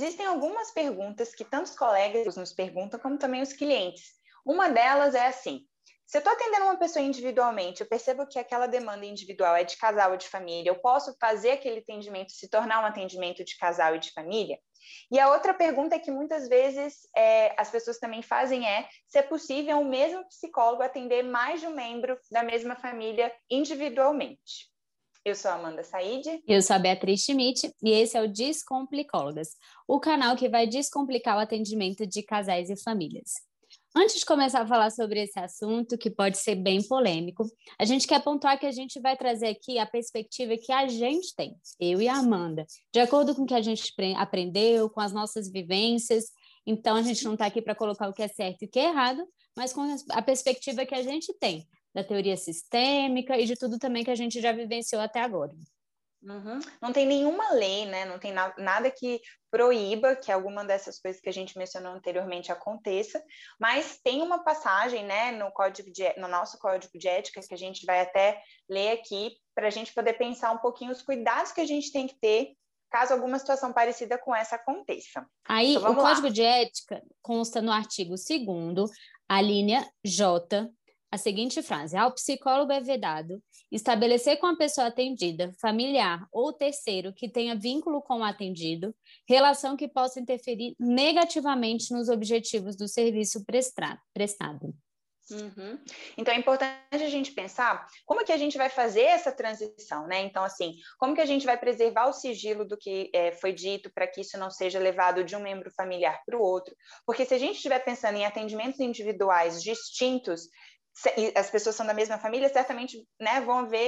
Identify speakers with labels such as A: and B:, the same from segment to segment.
A: existem algumas perguntas que tanto os colegas nos perguntam, como também os clientes. Uma delas é assim: se eu estou atendendo uma pessoa individualmente, eu percebo que aquela demanda individual é de casal ou de família, eu posso fazer aquele atendimento se tornar um atendimento de casal e de família? E a outra pergunta que muitas vezes é, as pessoas também fazem é se é possível o mesmo psicólogo atender mais de um membro da mesma família individualmente. Eu sou a Amanda Said.
B: Eu sou a Beatriz Schmidt e esse é o Descomplicólogas, o canal que vai descomplicar o atendimento de casais e famílias. Antes de começar a falar sobre esse assunto, que pode ser bem polêmico, a gente quer pontuar que a gente vai trazer aqui a perspectiva que a gente tem, eu e a Amanda, de acordo com o que a gente aprendeu, com as nossas vivências. Então, a gente não está aqui para colocar o que é certo e o que é errado, mas com a perspectiva que a gente tem, da teoria sistêmica e de tudo também que a gente já vivenciou até agora.
A: Uhum. Não tem nenhuma lei, né? Não tem na nada que proíba que alguma dessas coisas que a gente mencionou anteriormente aconteça, mas tem uma passagem, né, no código de, no nosso código de ética que a gente vai até ler aqui para a gente poder pensar um pouquinho os cuidados que a gente tem que ter caso alguma situação parecida com essa aconteça.
B: Aí, então, o lá. código de ética consta no artigo 2 a linha J, a seguinte frase: ao psicólogo é vedado estabelecer com a pessoa atendida, familiar ou terceiro que tenha vínculo com o atendido, relação que possa interferir negativamente nos objetivos do serviço prestado.
A: Uhum. Então é importante a gente pensar como que a gente vai fazer essa transição, né? Então, assim, como que a gente vai preservar o sigilo do que é, foi dito para que isso não seja levado de um membro familiar para o outro? Porque se a gente estiver pensando em atendimentos individuais distintos, as pessoas são da mesma família, certamente né, vão ver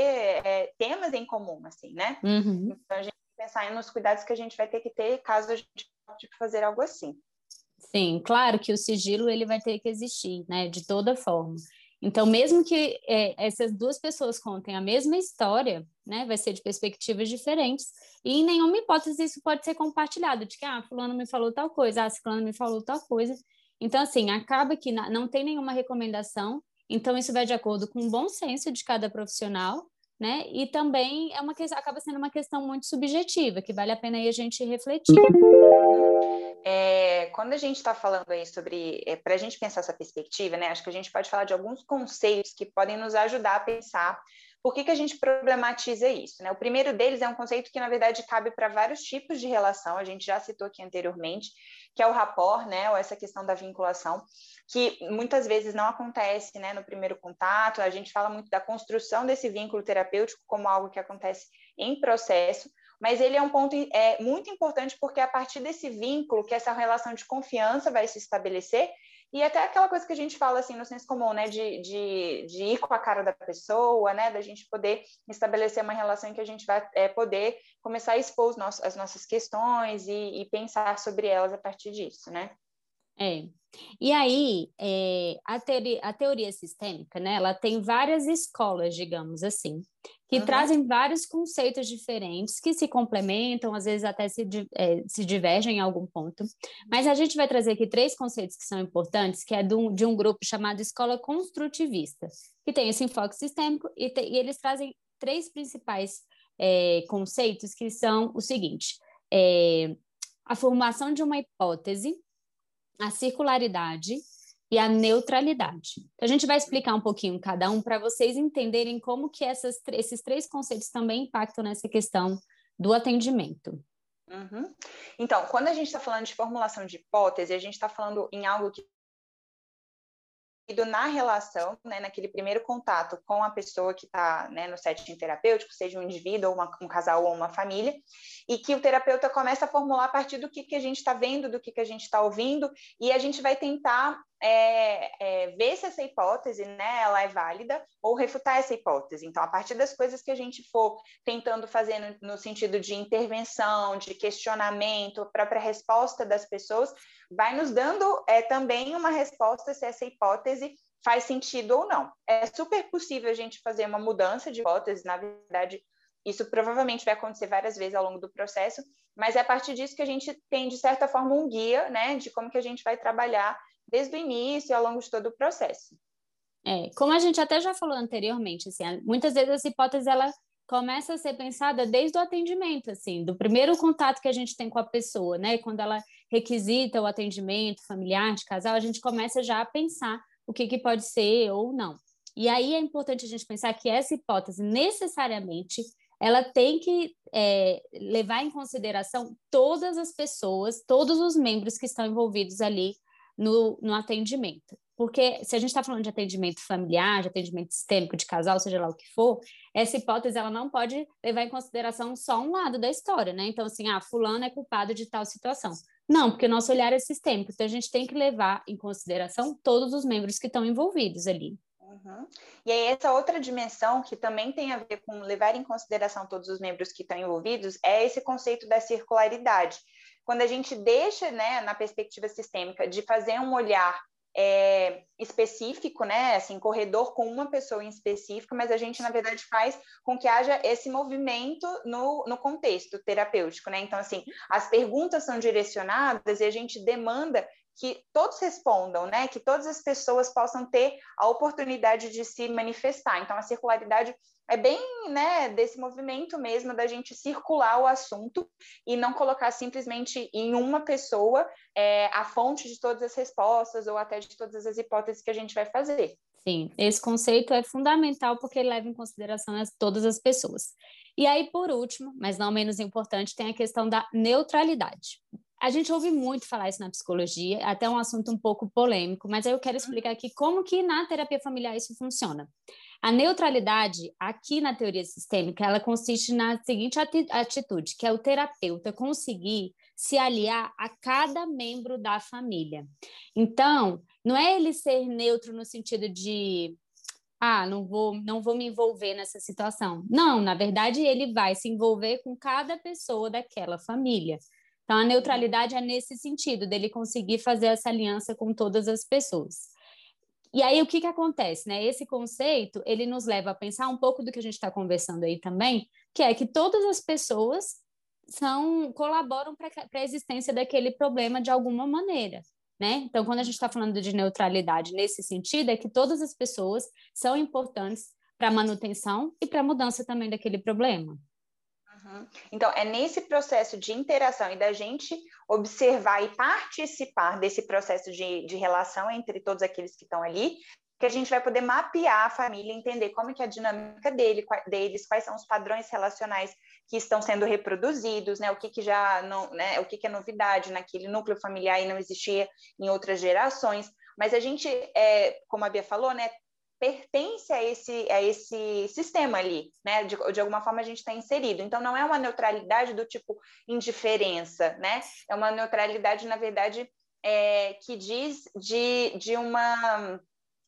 A: é, temas em comum, assim, né? Uhum. Então, a gente tem que pensar nos cuidados que a gente vai ter que ter caso a gente tipo, fazer algo assim.
B: Sim, claro que o sigilo ele vai ter que existir, né, de toda forma. Então, mesmo que é, essas duas pessoas contem a mesma história, né, vai ser de perspectivas diferentes, e em nenhuma hipótese isso pode ser compartilhado, de que, ah, fulano me falou tal coisa, ah, fulano me falou tal coisa. Então, assim, acaba que não tem nenhuma recomendação, então, isso vai de acordo com o bom senso de cada profissional, né? E também é uma acaba sendo uma questão muito subjetiva, que vale a pena aí a gente refletir.
A: É, quando a gente está falando aí sobre, é, para a gente pensar essa perspectiva, né? Acho que a gente pode falar de alguns conceitos que podem nos ajudar a pensar por que, que a gente problematiza isso? Né? O primeiro deles é um conceito que, na verdade, cabe para vários tipos de relação, a gente já citou aqui anteriormente, que é o rapport, né, ou essa questão da vinculação, que muitas vezes não acontece né, no primeiro contato, a gente fala muito da construção desse vínculo terapêutico como algo que acontece em processo, mas ele é um ponto é, muito importante porque é a partir desse vínculo que essa relação de confiança vai se estabelecer e até aquela coisa que a gente fala assim no senso comum, né, de, de, de ir com a cara da pessoa, né, da gente poder estabelecer uma relação em que a gente vai é, poder começar a expor as nossas questões e, e, pensar sobre elas a partir disso, né?
B: É. E aí, é, a, teoria, a teoria sistêmica, né, ela tem várias escolas, digamos assim, que uhum. trazem vários conceitos diferentes que se complementam, às vezes até se, é, se divergem em algum ponto. Mas a gente vai trazer aqui três conceitos que são importantes, que é de um, de um grupo chamado Escola Construtivista, que tem esse enfoque sistêmico e, te, e eles trazem três principais é, conceitos que são o seguinte: é, a formação de uma hipótese, a circularidade e a neutralidade. Então, a gente vai explicar um pouquinho cada um para vocês entenderem como que essas, esses três conceitos também impactam nessa questão do atendimento.
A: Uhum. Então, quando a gente está falando de formulação de hipótese, a gente está falando em algo que na relação, né, naquele primeiro contato com a pessoa que está né, no setting terapêutico, seja um indivíduo, uma, um casal ou uma família, e que o terapeuta começa a formular a partir do que, que a gente está vendo, do que, que a gente está ouvindo, e a gente vai tentar é, é, ver se essa hipótese né, ela é válida ou refutar essa hipótese. Então, a partir das coisas que a gente for tentando fazer no, no sentido de intervenção, de questionamento, própria resposta das pessoas, vai nos dando é, também uma resposta se essa hipótese faz sentido ou não. É super possível a gente fazer uma mudança de hipótese, na verdade, isso provavelmente vai acontecer várias vezes ao longo do processo, mas é a partir disso que a gente tem, de certa forma, um guia, né, de como que a gente vai trabalhar desde o início ao longo de todo o processo.
B: É, como a gente até já falou anteriormente, assim, muitas vezes essa hipótese, ela começa a ser pensada desde o atendimento, assim, do primeiro contato que a gente tem com a pessoa, né? Quando ela requisita o atendimento familiar de casal, a gente começa já a pensar o que, que pode ser ou não. E aí é importante a gente pensar que essa hipótese necessariamente ela tem que é, levar em consideração todas as pessoas, todos os membros que estão envolvidos ali no, no atendimento. Porque se a gente está falando de atendimento familiar, de atendimento sistêmico, de casal, seja lá o que for, essa hipótese ela não pode levar em consideração só um lado da história, né? Então, assim, ah, fulano é culpado de tal situação. Não, porque o nosso olhar é sistêmico, então a gente tem que levar em consideração todos os membros que estão envolvidos ali.
A: Uhum. E aí, essa outra dimensão que também tem a ver com levar em consideração todos os membros que estão envolvidos é esse conceito da circularidade. Quando a gente deixa, né, na perspectiva sistêmica, de fazer um olhar é, específico, né, assim, corredor com uma pessoa em específico, mas a gente, na verdade, faz com que haja esse movimento no, no contexto terapêutico, né? Então, assim, as perguntas são direcionadas e a gente demanda que todos respondam, né? Que todas as pessoas possam ter a oportunidade de se manifestar. Então, a circularidade é bem, né, desse movimento mesmo da gente circular o assunto e não colocar simplesmente em uma pessoa é, a fonte de todas as respostas ou até de todas as hipóteses que a gente vai fazer.
B: Sim, esse conceito é fundamental porque ele leva em consideração as, todas as pessoas. E aí, por último, mas não menos importante, tem a questão da neutralidade. A gente ouve muito falar isso na psicologia, até um assunto um pouco polêmico, mas eu quero explicar aqui como que na terapia familiar isso funciona. A neutralidade, aqui na teoria sistêmica, ela consiste na seguinte atitude, que é o terapeuta conseguir se aliar a cada membro da família. Então, não é ele ser neutro no sentido de ah, não vou, não vou me envolver nessa situação. Não, na verdade, ele vai se envolver com cada pessoa daquela família. Então, a neutralidade é nesse sentido, dele conseguir fazer essa aliança com todas as pessoas. E aí, o que, que acontece? Né? Esse conceito, ele nos leva a pensar um pouco do que a gente está conversando aí também, que é que todas as pessoas são colaboram para a existência daquele problema de alguma maneira. Né? Então, quando a gente está falando de neutralidade nesse sentido, é que todas as pessoas são importantes para a manutenção e para a mudança também daquele problema.
A: Então, é nesse processo de interação e da gente observar e participar desse processo de, de relação entre todos aqueles que estão ali, que a gente vai poder mapear a família, entender como que é a dinâmica dele, deles, quais são os padrões relacionais que estão sendo reproduzidos, né? O que, que já não, né? O que, que é novidade naquele núcleo familiar e não existia em outras gerações. Mas a gente, é, como a Bia falou, né? Pertence a esse, a esse sistema ali, né? De, de alguma forma a gente está inserido. Então, não é uma neutralidade do tipo indiferença, né? É uma neutralidade, na verdade, é, que diz de, de uma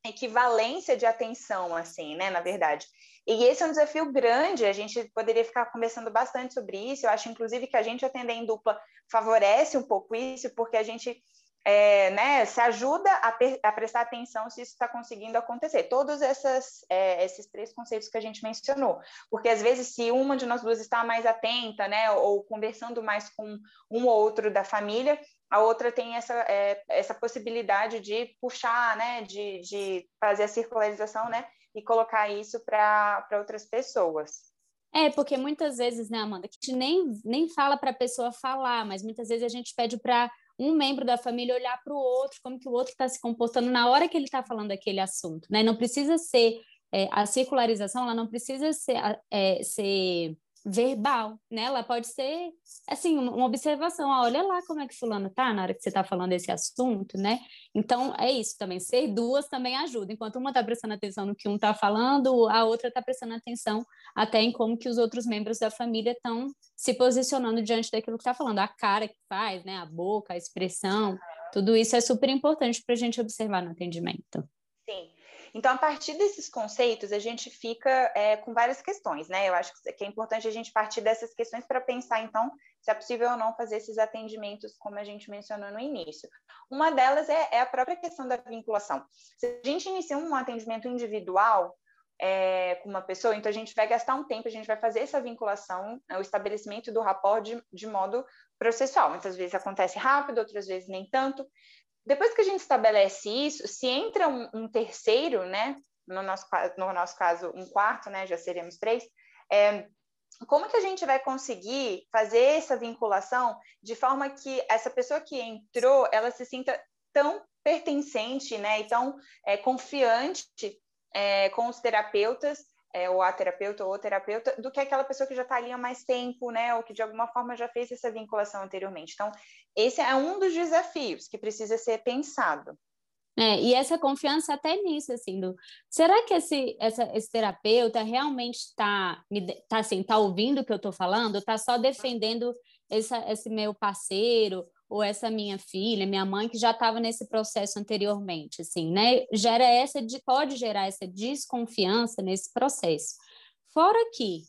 A: equivalência de atenção, assim, né? Na verdade. E esse é um desafio grande, a gente poderia ficar conversando bastante sobre isso. Eu acho, inclusive, que a gente atender em dupla favorece um pouco isso, porque a gente é, né, se ajuda a, a, prestar atenção se isso está conseguindo acontecer. Todos essas, é, esses três conceitos que a gente mencionou. Porque, às vezes, se uma de nós duas está mais atenta, né, ou conversando mais com um ou outro da família, a outra tem essa, é, essa possibilidade de puxar, né, de, de fazer a circularização, né, e colocar isso para outras pessoas.
B: É, porque muitas vezes, né, Amanda, a gente nem, nem fala para a pessoa falar, mas muitas vezes a gente pede para um membro da família olhar para o outro, como que o outro está se comportando na hora que ele está falando aquele assunto, né? Não precisa ser é, a circularização, ela não precisa ser, é, ser verbal, né? Ela pode ser, assim, uma observação. Ah, olha lá como é que fulano tá na hora que você está falando esse assunto, né? Então, é isso também. Ser duas também ajuda. Enquanto uma está prestando atenção no que um está falando, a outra está prestando atenção até em como que os outros membros da família estão se posicionando diante daquilo que está falando. A cara que faz, né? A boca, a expressão, tudo isso é super importante para a gente observar no atendimento.
A: Sim. Então, a partir desses conceitos, a gente fica é, com várias questões, né? Eu acho que é importante a gente partir dessas questões para pensar, então, se é possível ou não fazer esses atendimentos, como a gente mencionou no início. Uma delas é, é a própria questão da vinculação. Se a gente inicia um atendimento individual, é, com uma pessoa, então a gente vai gastar um tempo, a gente vai fazer essa vinculação, né, o estabelecimento do rapport de, de modo processual. Muitas vezes acontece rápido, outras vezes nem tanto. Depois que a gente estabelece isso, se entra um, um terceiro, né, no nosso, no nosso caso, um quarto, né, já seríamos três, é, como que a gente vai conseguir fazer essa vinculação de forma que essa pessoa que entrou, ela se sinta tão pertencente, né, e tão é, confiante é, com os terapeutas, é, ou a terapeuta ou o terapeuta, do que aquela pessoa que já está ali há mais tempo, né, ou que de alguma forma já fez essa vinculação anteriormente. Então, esse é um dos desafios que precisa ser pensado.
B: É, e essa confiança até nisso, assim, do, será que esse, essa, esse terapeuta realmente está tá, assim, tá ouvindo o que eu estou falando? Está só defendendo essa, esse meu parceiro ou essa minha filha, minha mãe, que já estava nesse processo anteriormente, assim, né? Gera essa, pode gerar essa desconfiança nesse processo. Fora que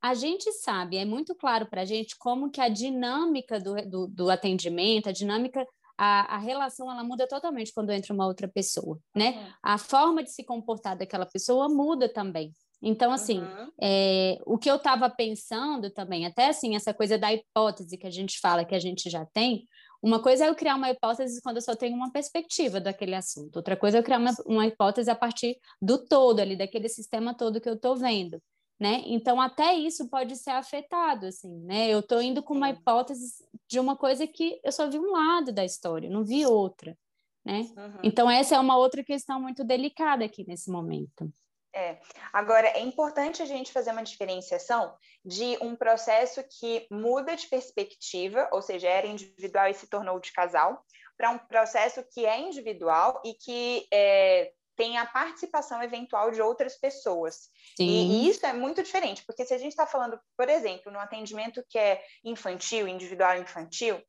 B: a gente sabe, é muito claro para a gente como que a dinâmica do, do, do atendimento, a dinâmica a, a, relação ela muda totalmente quando entra uma outra pessoa, né? Uhum. A forma de se comportar daquela pessoa muda também. Então, assim, uhum. é, o que eu estava pensando também, até assim, essa coisa da hipótese que a gente fala que a gente já tem, uma coisa é eu criar uma hipótese quando eu só tenho uma perspectiva daquele assunto, outra coisa é eu criar uma, uma hipótese a partir do todo ali, daquele sistema todo que eu estou vendo né? Então até isso pode ser afetado, assim, né? Eu estou indo com uma hipótese de uma coisa que eu só vi um lado da história, não vi outra, né? Uhum. Então essa é uma outra questão muito delicada aqui nesse momento.
A: É. Agora, é importante a gente fazer uma diferenciação de um processo que muda de perspectiva, ou seja, era individual e se tornou de casal, para um processo que é individual e que é, tem a participação eventual de outras pessoas. E, e, isso é muito diferente, porque se a gente está falando, por exemplo, no atendimento que é infantil, individual infantil,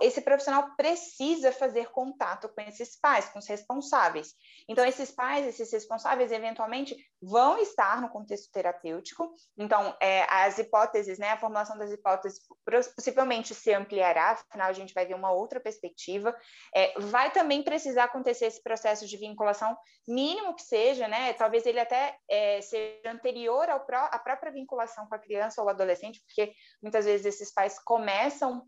A: esse profissional precisa fazer contato com esses pais, com os responsáveis. Então, esses pais, esses responsáveis, eventualmente vão estar no contexto terapêutico. Então, é, as hipóteses, né, a formulação das hipóteses possivelmente se ampliará, afinal, a gente vai ver uma outra perspectiva. É, vai também precisar acontecer esse processo de vinculação, mínimo que seja, né? Talvez ele até é, seja anterior ao pró à própria vinculação com a criança ou adolescente, porque muitas vezes esses pais começam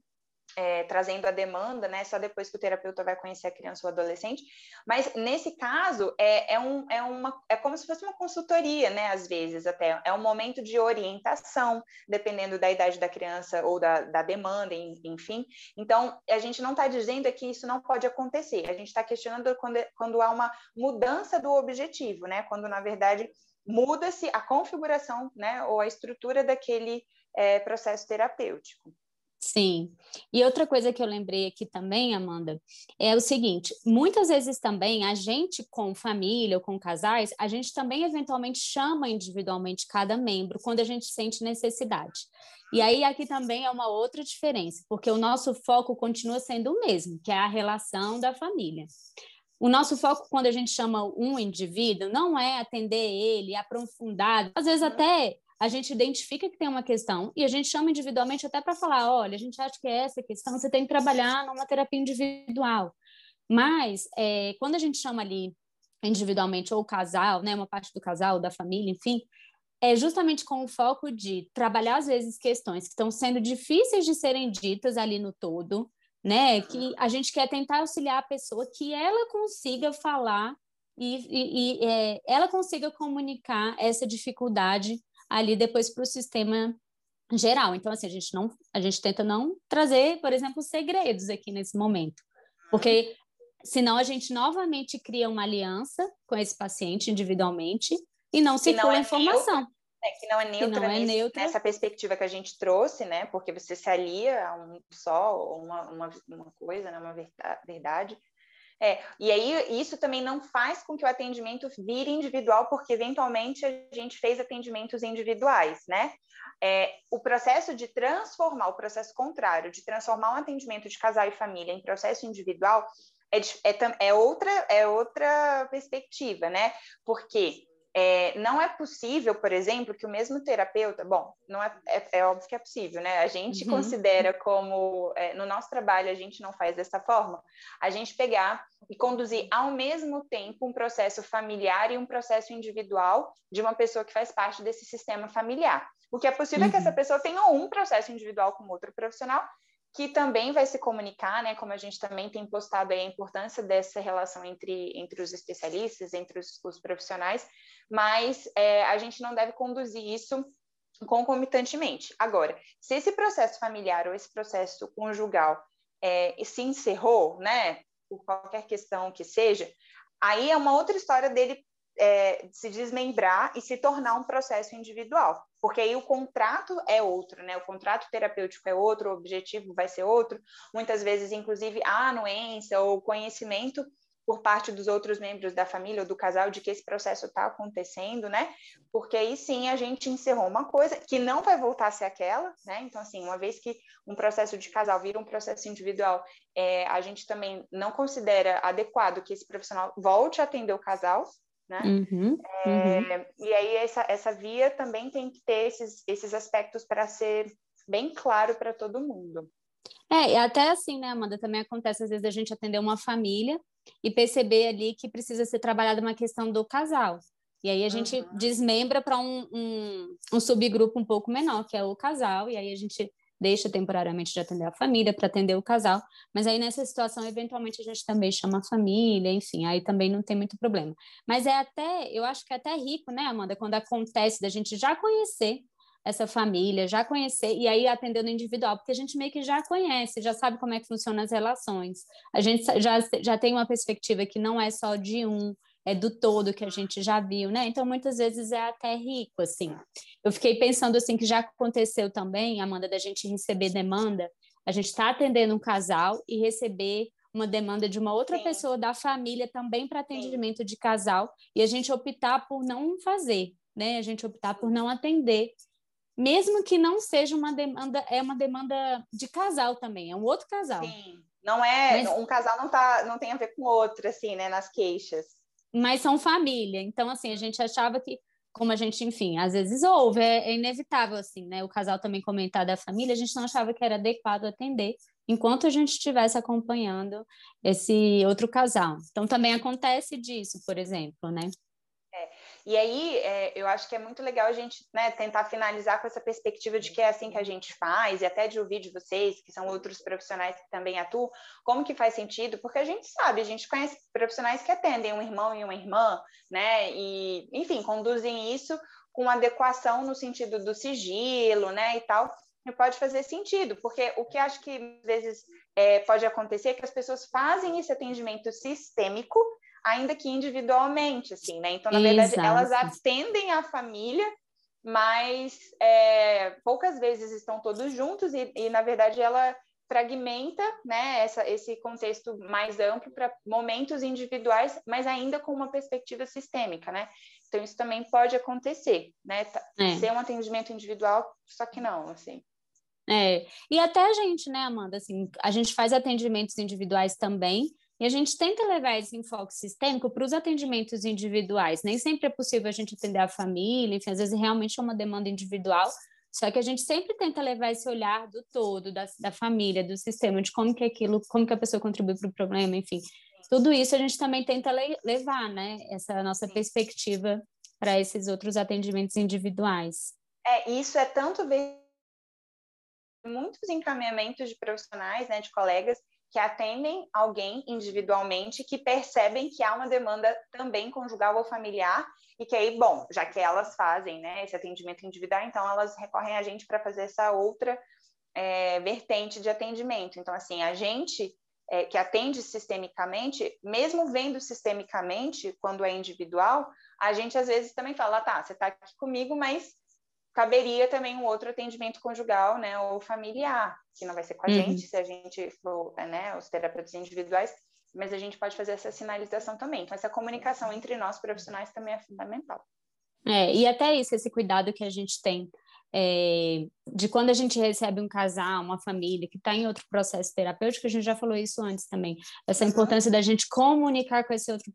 A: é, trazendo a demanda, né, só depois que o terapeuta vai conhecer a criança ou adolescente, mas nesse caso é, é, um, é, uma, é como se fosse uma consultoria, né, às vezes até, é um momento de orientação, dependendo da idade da criança ou da, da demanda, enfim, então a gente não está dizendo que isso não pode acontecer, a gente está questionando quando, quando há uma mudança do objetivo, né, quando na verdade muda-se a configuração, né, ou a estrutura daquele é, processo terapêutico.
B: Sim. E outra coisa que eu lembrei aqui também, Amanda, é o seguinte: muitas vezes também a gente, com família ou com casais, a gente também eventualmente chama individualmente cada membro quando a gente sente necessidade. E aí aqui também é uma outra diferença, porque o nosso foco continua sendo o mesmo, que é a relação da família. O nosso foco, quando a gente chama um indivíduo, não é atender ele aprofundado, às vezes até a gente identifica que tem uma questão e a gente chama individualmente até para falar, olha, a gente acha que é essa questão, você tem que trabalhar numa terapia individual. Mas é, quando a gente chama ali individualmente ou casal, né, uma parte do casal, da família, enfim, é justamente com o foco de trabalhar às vezes questões que estão sendo difíceis de serem ditas ali no todo, né, que a gente quer tentar auxiliar a pessoa que ela consiga falar e, e, e é, ela consiga comunicar essa dificuldade ali depois para o sistema geral. Então, assim, a gente não, a gente tenta não trazer, por exemplo, segredos aqui nesse momento, porque senão a gente novamente cria uma aliança com esse paciente individualmente e não circula é informação.
A: É, que não é neutra, não é neutra, nessa perspectiva que a gente trouxe, né? Porque você se alia a um só, uma, uma, uma coisa, né? uma verdade, é, e aí isso também não faz com que o atendimento vire individual, porque eventualmente a gente fez atendimentos individuais, né? É, o processo de transformar, o processo contrário, de transformar um atendimento de casal e família em processo individual é, é, é outra, é outra perspectiva, né? Porque é, não é possível, por exemplo, que o mesmo terapeuta, bom, não é, é, é óbvio que é possível, né? A gente uhum. considera como, é, no nosso trabalho, a gente não faz dessa forma, a gente pegar e conduzir ao mesmo tempo um processo familiar e um processo individual de uma pessoa que faz parte desse sistema familiar. O que é possível uhum. é que essa uhum. pessoa tenha um processo individual com outro profissional que também vai se comunicar, né, como a gente também tem postado aí a importância dessa relação entre, entre os especialistas, entre os, os profissionais, mas é, a gente não deve conduzir isso concomitantemente. Agora, se esse processo familiar ou esse processo conjugal é, se encerrou, né, por qualquer questão que seja, aí é uma outra história dele é, se desmembrar e se tornar um processo individual, porque aí o contrato é outro, né? O contrato terapêutico é outro, o objetivo vai ser outro. Muitas vezes, inclusive, a anuência ou conhecimento por parte dos outros membros da família ou do casal de que esse processo está acontecendo, né? Porque aí sim a gente encerrou uma coisa que não vai voltar a ser aquela, né? Então, assim, uma vez que um processo de casal vira um processo individual, é, a gente também não considera adequado que esse profissional volte a atender o casal, né? Uhum, é, uhum. E aí essa, essa via também tem que ter esses, esses aspectos para ser bem claro para todo mundo.
B: É, e até assim, né, Amanda, também acontece às vezes a gente atender uma família e perceber ali que precisa ser trabalhada uma questão do casal. E aí a gente uhum. desmembra para um, um, um, subgrupo um pouco menor, que é o casal, e aí a gente deixa temporariamente de atender a família para atender o casal, mas aí nessa situação, eventualmente, a gente também chama a família, enfim, aí também não tem muito problema. Mas é até, eu acho que é até rico, né, Amanda, quando acontece da gente já conhecer essa família, já conhecer, e aí atendendo individual, porque a gente meio que já conhece, já sabe como é que funcionam as relações. A gente já, já tem uma perspectiva que não é só de um, é do todo que a gente já viu, né? Então, muitas vezes é até rico, assim. Eu fiquei pensando, assim, que já aconteceu também, Amanda, da gente receber demanda, a gente está atendendo um casal e receber uma demanda de uma outra Sim. pessoa da família também para atendimento Sim. de casal e a gente optar por não fazer, né? A gente optar por não atender mesmo que não seja uma demanda, é uma demanda de casal também, é um outro casal.
A: Sim, não é, mas, um casal não tá, não tem a ver com o outro, assim, né, nas queixas.
B: Mas são família, então, assim, a gente achava que, como a gente, enfim, às vezes ouve, é, é inevitável, assim, né, o casal também comentar da família, a gente não achava que era adequado atender, enquanto a gente estivesse acompanhando esse outro casal. Então, também acontece disso, por exemplo, né?
A: E aí, é, eu acho que é muito legal a gente né, tentar finalizar com essa perspectiva de que é assim que a gente faz, e até de ouvir de vocês, que são outros profissionais que também atuam, como que faz sentido, porque a gente sabe, a gente conhece profissionais que atendem um irmão e uma irmã, né, e, enfim, conduzem isso com adequação no sentido do sigilo, né, e tal, e pode fazer sentido, porque o que acho que às vezes é, pode acontecer é que as pessoas fazem esse atendimento sistêmico ainda que individualmente, assim, né? Então, na verdade, Exato. elas atendem a família, mas é, poucas vezes estão todos juntos e, e, na verdade, ela fragmenta, né, essa, esse contexto mais amplo para momentos individuais, mas ainda com uma perspectiva sistêmica, né? Então, isso também pode acontecer, né? É. Ser um atendimento individual, só que não, assim.
B: É, e até a gente, né, Amanda, assim, a gente faz atendimentos individuais também, e a gente tenta levar esse enfoque sistêmico para os atendimentos individuais. Nem sempre é possível a gente atender a família, enfim, às vezes realmente é uma demanda individual, só que a gente sempre tenta levar esse olhar do todo, da, da família, do sistema, de como que aquilo, como que a pessoa contribui para o problema, enfim. Tudo isso a gente também tenta le levar, né? Essa nossa perspectiva para esses outros atendimentos individuais.
A: É, isso é tanto ver muitos encaminhamentos de profissionais, né, de colegas, que atendem alguém individualmente, que percebem que há uma demanda também conjugal ou familiar, e que aí, bom, já que elas fazem né, esse atendimento individual, então elas recorrem a gente para fazer essa outra é, vertente de atendimento. Então, assim, a gente é, que atende sistemicamente, mesmo vendo sistemicamente, quando é individual, a gente às vezes também fala, tá, você está aqui comigo, mas caberia também um outro atendimento conjugal, né, ou familiar, que não vai ser com a uhum. gente, se a gente for, né, os terapeutas individuais, mas a gente pode fazer essa sinalização também. Então, essa comunicação entre nós profissionais também é fundamental.
B: É, e até isso, esse cuidado que a gente tem é, de quando a gente recebe um casal, uma família que está em outro processo terapêutico, a gente já falou isso antes também, essa importância da gente comunicar com esse outro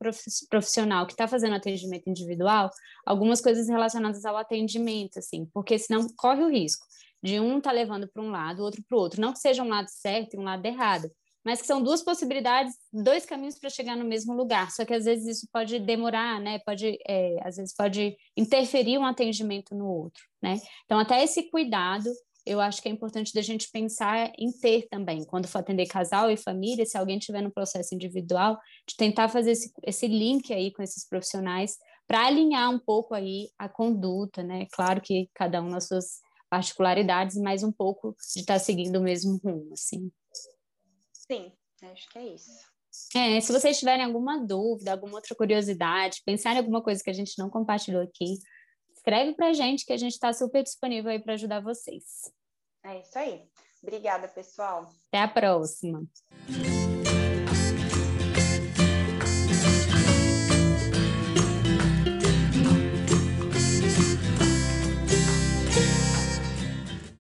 B: profissional que está fazendo atendimento individual, algumas coisas relacionadas ao atendimento, assim, porque senão corre o risco de um estar tá levando para um lado, o outro para o outro, não que seja um lado certo e um lado errado, mas que são duas possibilidades, dois caminhos para chegar no mesmo lugar. Só que às vezes isso pode demorar, né? Pode, é, às vezes pode interferir um atendimento no outro, né? Então até esse cuidado eu acho que é importante da gente pensar em ter também, quando for atender casal e família, se alguém estiver no processo individual, de tentar fazer esse, esse link aí com esses profissionais para alinhar um pouco aí a conduta, né? Claro que cada um nas suas particularidades, mas um pouco de estar tá seguindo o mesmo rumo, assim.
A: Sim, acho que é isso.
B: É, se vocês tiverem alguma dúvida, alguma outra curiosidade, pensar em alguma coisa que a gente não compartilhou aqui, escreve para a gente que a gente está super disponível aí para ajudar vocês.
A: É isso aí. Obrigada, pessoal.
B: Até a próxima.